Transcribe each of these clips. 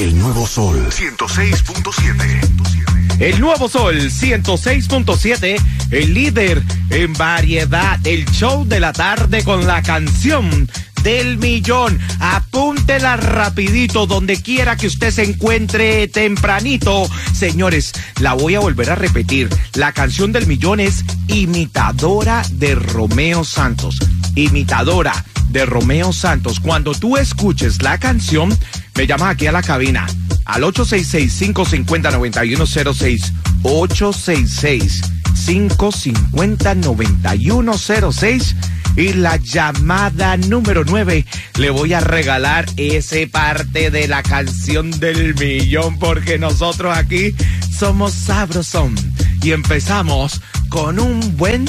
El nuevo sol 106.7. El nuevo Sol 106.7, el líder en variedad, el show de la tarde con la canción del millón. Apúntela rapidito donde quiera que usted se encuentre tempranito. Señores, la voy a volver a repetir. La canción del millón es imitadora de Romeo Santos. Imitadora de Romeo Santos. Cuando tú escuches la canción, me llamas aquí a la cabina al 866-550-9106. 866-550-9106. Y la llamada número 9 le voy a regalar ese parte de la canción del millón porque nosotros aquí somos sabrosón. Y empezamos con un buen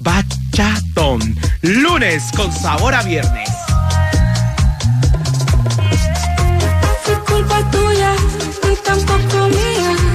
bachatón. Lunes con sabor a viernes. Culpa tuya y tampoco mía.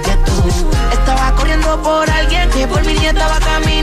Que tú. Estaba corriendo por alguien que por mí ni estaba caminando. Este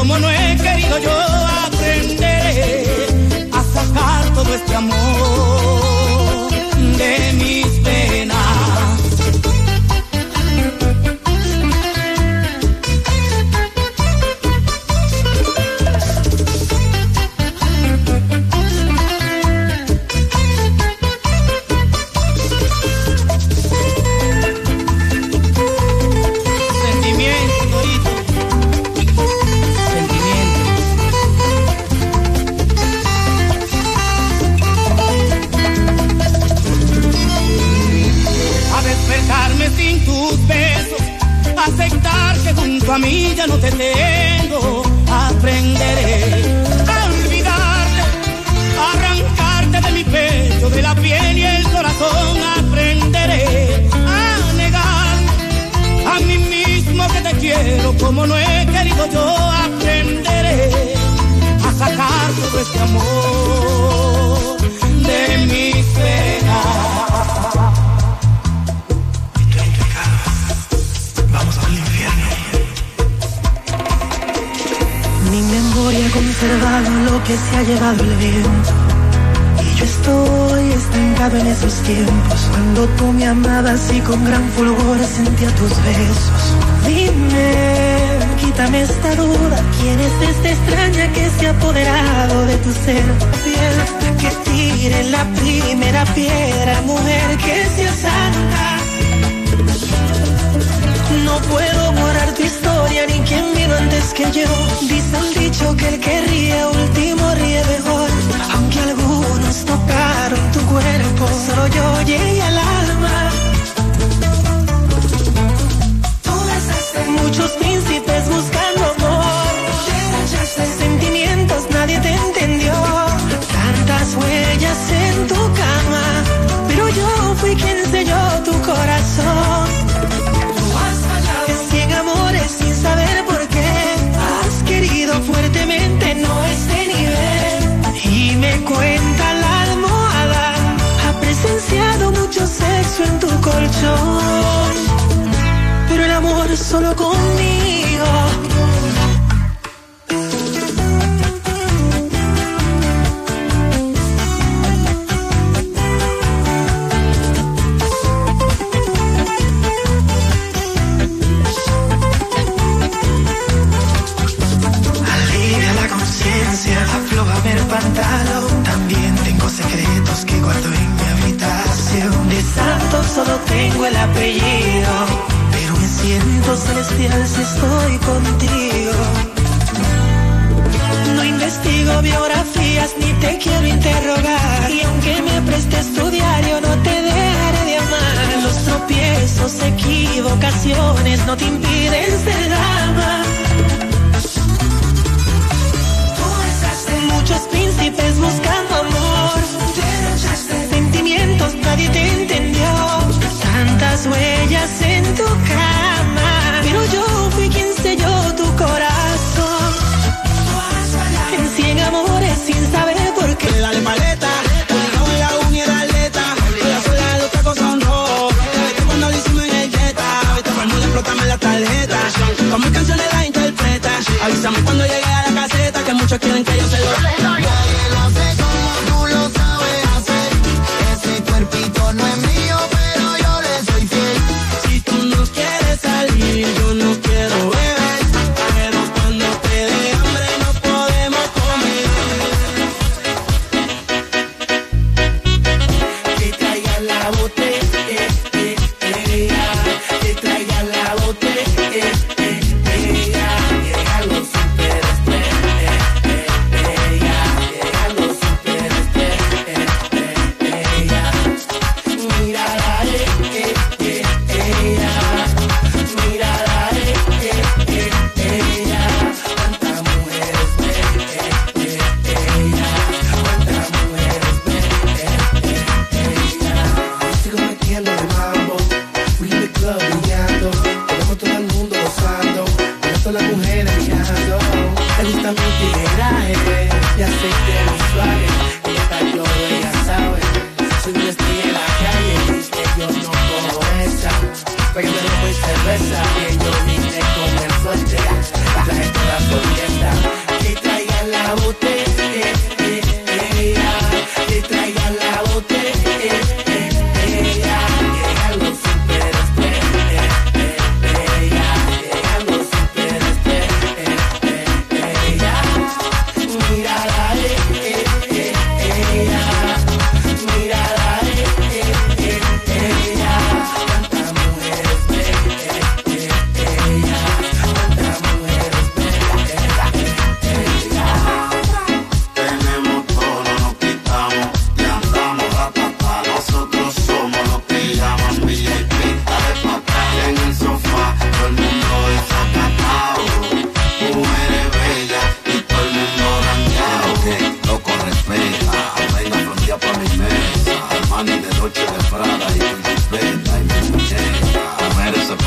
como no es que se ha llevado el viento. Y yo estoy estancado en esos tiempos, cuando tú me amabas y con gran fulgor sentía tus besos. Dime, quítame esta duda, ¿quién es esta extraña que se ha apoderado de tu ser? Piel que tire la primera piedra, mujer que sea santa. No puedo borrar tu historia ni quien vino antes que yo. Dice el dicho que el que ríe último mejor, aunque algunos tocaron tu cuerpo, solo yo llegué a la solo conmigo.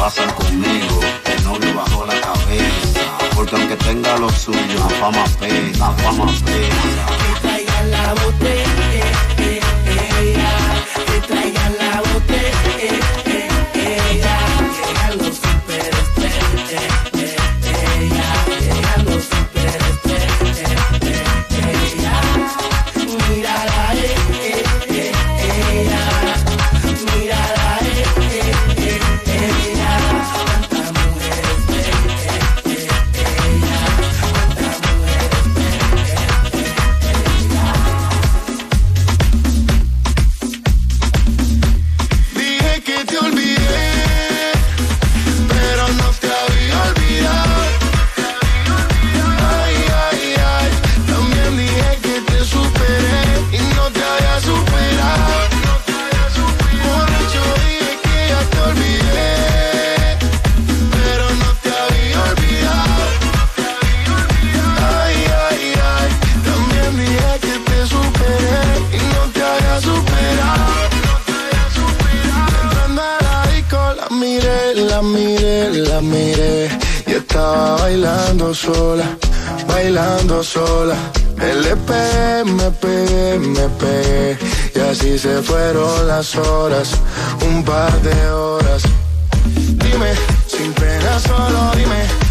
Pasan conmigo, el novio bajo la cabeza. Porque aunque tenga lo suyo, la fama pesa, la fama pesa. Que traigan la botella, que traigan la botella, Y así se fueron las horas, un par de horas. Dime, sin pena solo dime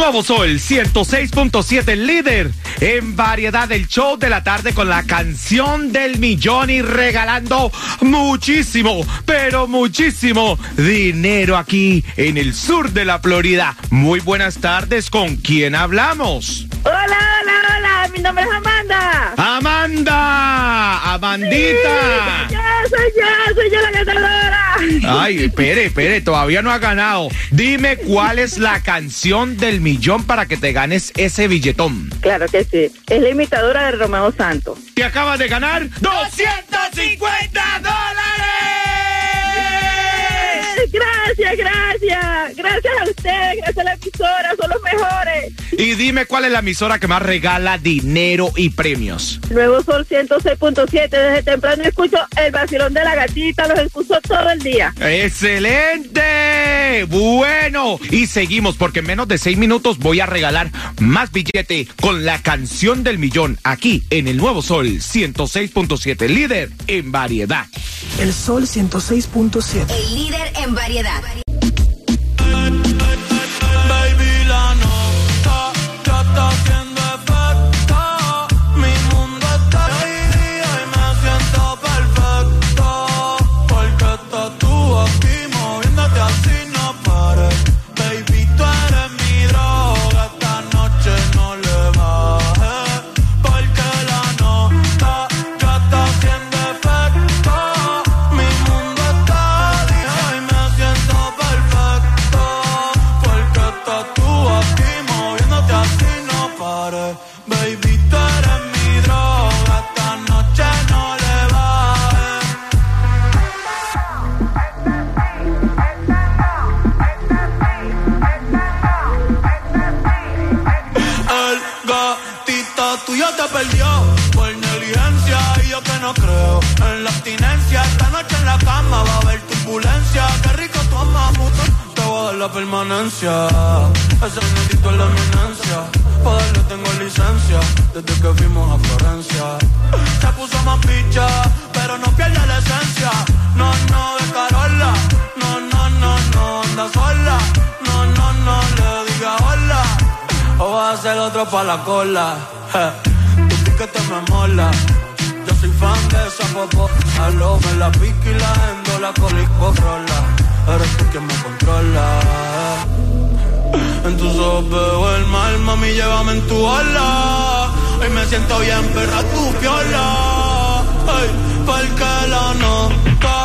nuevo Sol 106.7, líder en variedad del show de la tarde con la canción del millón y regalando muchísimo, pero muchísimo dinero aquí en el sur de la Florida. Muy buenas tardes, ¿con quién hablamos? Hola, hola, hola, mi nombre es Amanda. Amanda, Amandita. Yo soy yo, soy yo la ganadora. Ay, espere, espere, todavía no ha ganado. Dime cuál es la canción del millón para que te ganes ese billetón. Claro que sí, es la imitadora de Romeo Santos. Te acabas de ganar 250 Gracias, gracias. Gracias a ustedes, gracias a la emisora, son los mejores. Y dime cuál es la emisora que más regala dinero y premios. Nuevo Sol 106.7, desde temprano escucho el vacilón de la gatita, los escucho todo el día. ¡Excelente! Bueno, y seguimos porque en menos de seis minutos voy a regalar más billete con la canción del millón aquí en el Nuevo Sol 106.7, líder en variedad. El Sol 106.7. El líder en variedad. Baby, la nota ya está haciendo desde que fuimos a Florencia. Se puso más picha, pero no pierde la esencia. No, no, de Carola. No, no, no, no, anda sola. No, no, no, le diga hola. O va a ser otro pa' la cola. Je, Tu piquete me mola. Yo soy fan de esa popo. Aló, me la pica y la endo, la cola y corrola. Eres tú quien me controla. En tus ojos veo el mal, mami, llévame en tu ola. Hoy me siento bien, perra, tu piola. Ay, porque la nota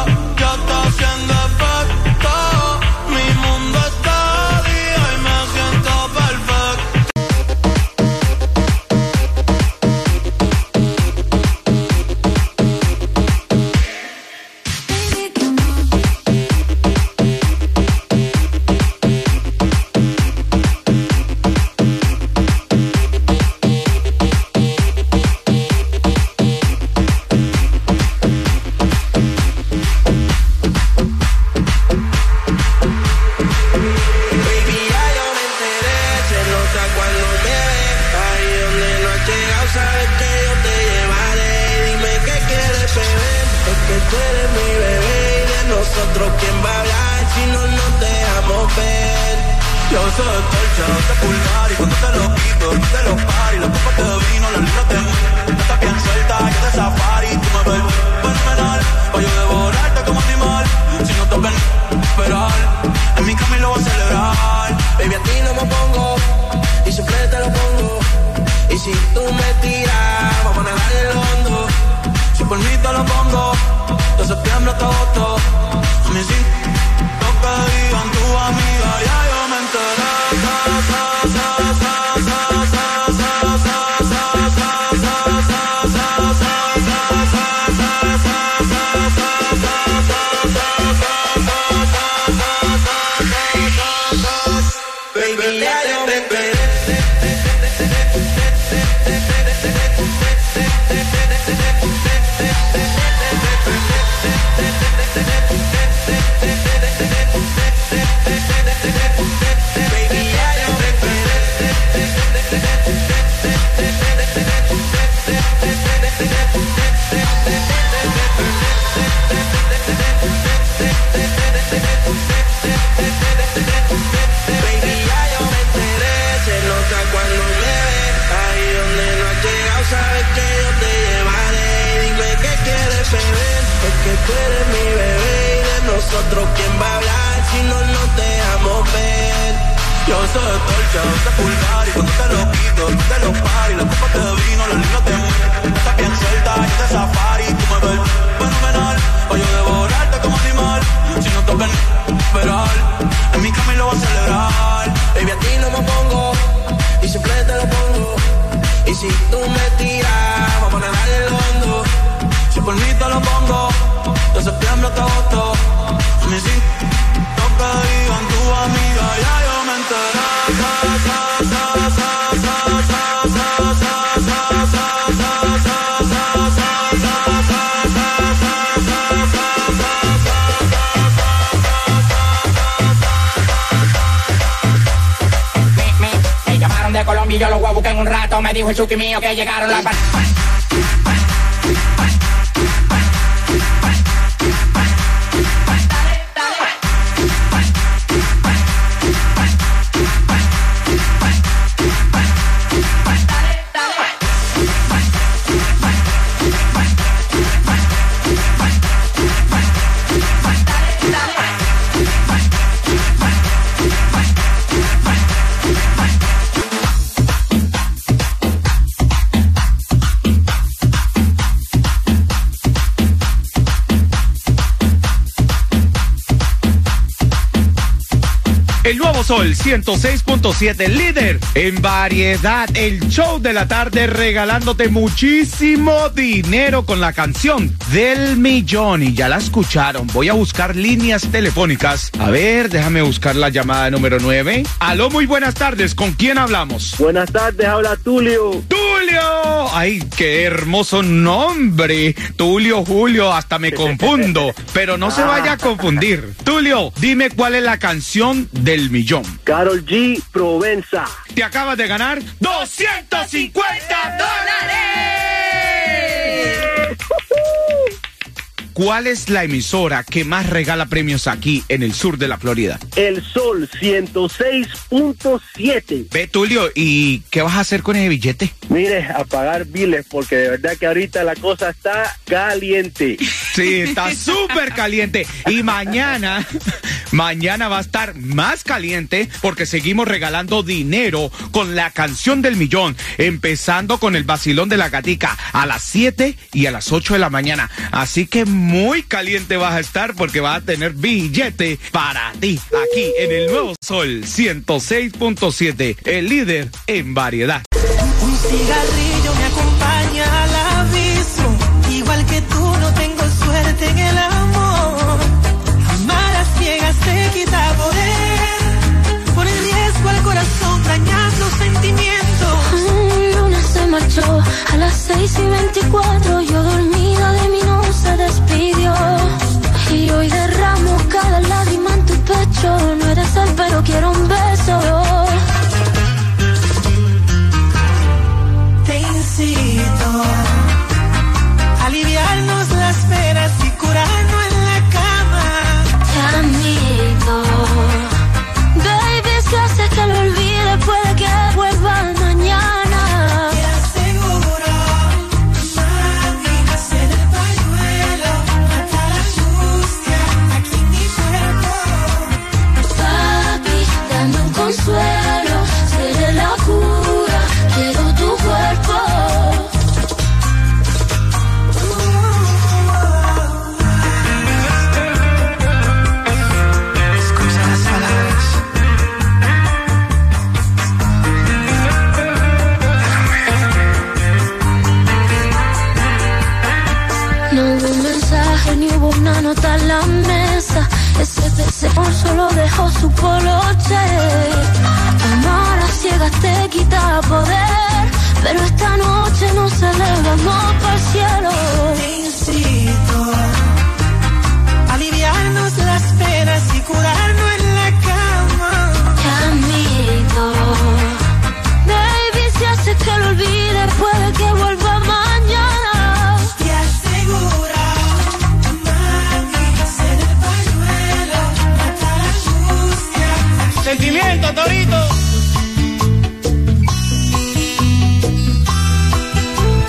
si tú me tiras, vamos a nadar el hondo. Si por mí te lo pongo, de septiembre hasta agosto, cuando te lo quito, tú te lo pares, la copa te vino, los libros te mueren. Estás bien suelta y te zafas. Me dijo el chuki mío que llegaron las... Sol 106.7, líder en variedad. El show de la tarde regalándote muchísimo dinero con la canción del millón. Y ya la escucharon. Voy a buscar líneas telefónicas. A ver, déjame buscar la llamada número 9. Aló, muy buenas tardes. ¿Con quién hablamos? Buenas tardes, habla Tulio. Tulio, Tulio. Ay, qué hermoso nombre. Tulio, Julio, hasta me confundo. Pero no se vaya a confundir. Tulio, dime cuál es la canción del millón. Carol G. Provenza. Te acabas de ganar 250 dólares. ¿Cuál es la emisora que más regala premios aquí en el sur de la Florida? El Sol 106.7. Ve, Tulio, ¿y qué vas a hacer con ese billete? Mire, a pagar biles porque de verdad que ahorita la cosa está caliente. Sí, está súper caliente. Y mañana, mañana va a estar más caliente porque seguimos regalando dinero con la canción del millón, empezando con el vacilón de la gatica a las 7 y a las 8 de la mañana. Así que muy caliente vas a estar porque vas a tener billete para ti aquí en el Nuevo Sol 106.7, el líder en variedad. Un cigarrillo me acompaña al abismo. Igual que tú, no tengo suerte en el amor. Amar a ciegas te quita poder. Por el riesgo al corazón, dañas los sentimientos. El lunes se marchó a las 6 y 24. Yo nota en la mesa. Ese deseo solo dejó su poloche. Amar a ciegas te quita poder. Pero esta noche nos elevamos para el cielo. Sentimiento, Torito.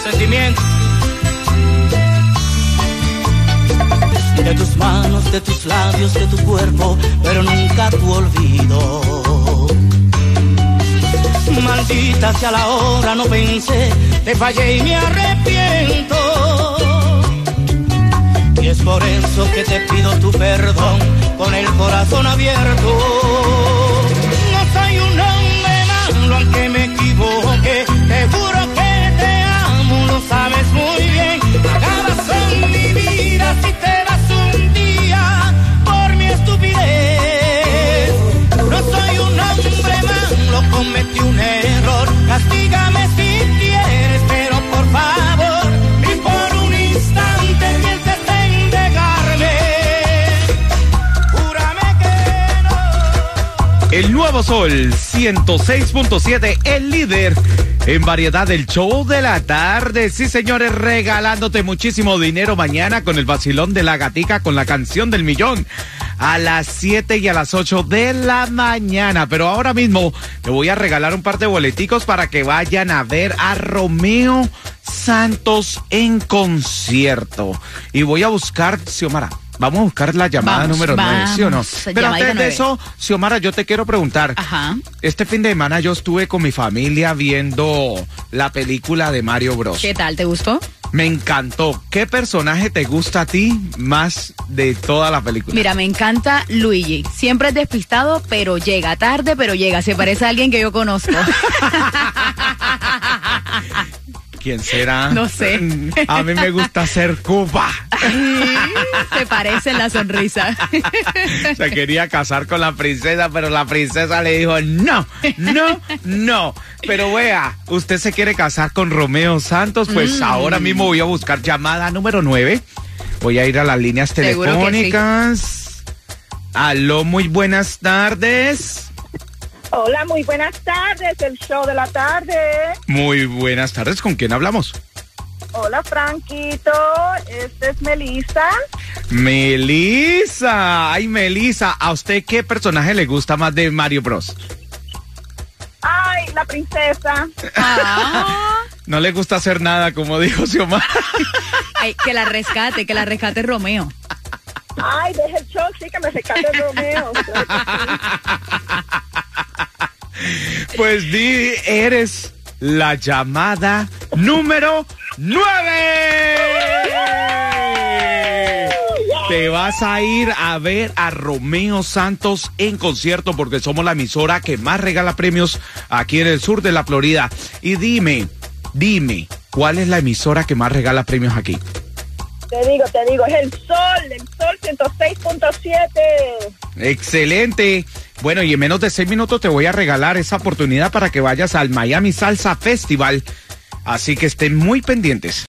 Sentimiento. de tus manos, de tus labios, de tu cuerpo, pero nunca tu olvido. Maldita sea la hora, no pensé, te fallé y me arrepiento. Y es por eso que te pido tu perdón con el corazón abierto. Aunque me equivoque, te juro que te amo, lo sabes muy bien. Acabas con mi vida si te vas un día por mi estupidez. No soy un hombre malo, cometí un error. Castígame Sol 106.7, el líder en variedad del show de la tarde. Sí, señores, regalándote muchísimo dinero mañana con el vacilón de la gatica con la canción del millón a las 7 y a las 8 de la mañana. Pero ahora mismo te voy a regalar un par de boleticos para que vayan a ver a Romeo Santos en concierto. Y voy a buscar, Xiomara. Vamos a buscar la llamada Vamos, número 9, ¿sí o no? vamos. Pero antes de eso, Xiomara, yo te quiero preguntar. Ajá. Este fin de semana yo estuve con mi familia viendo la película de Mario Bros. ¿Qué tal? ¿Te gustó? Me encantó. ¿Qué personaje te gusta a ti más de toda la película? Mira, me encanta Luigi. Siempre es despistado, pero llega tarde, pero llega. Se parece a alguien que yo conozco. ¿Quién será? No sé. A mí me gusta hacer Cuba. Se parece en la sonrisa. Se quería casar con la princesa, pero la princesa le dijo no, no, no. Pero vea, usted se quiere casar con Romeo Santos, pues Mm. ahora mismo voy a buscar llamada número 9. Voy a ir a las líneas sí. telefónicas. Aló, muy buenas tardes. Hola, muy buenas tardes, el show de la tarde. Muy buenas tardes, ¿con quién hablamos? Hola, Franquito, este es Melissa. Melisa. Ay, Melisa, ¿a usted qué personaje le gusta más de Mario Bros? Ay, la princesa. No le gusta hacer nada, como dijo Xiomara. Ay, que la rescate, que la rescate Romeo. Ay, deja el show, sí, que me rescate Romeo. Pues di, eres la llamada número 9. Te vas a ir a ver a Romeo Santos en concierto porque somos la emisora que más regala premios aquí en el sur de la Florida. Y dime, dime, ¿cuál es la emisora que más regala premios aquí? Te digo, te digo, es el sol, el sol 106.7. Excelente. Bueno, y en menos de seis minutos te voy a regalar esa oportunidad para que vayas al Miami Salsa Festival. Así que estén muy pendientes.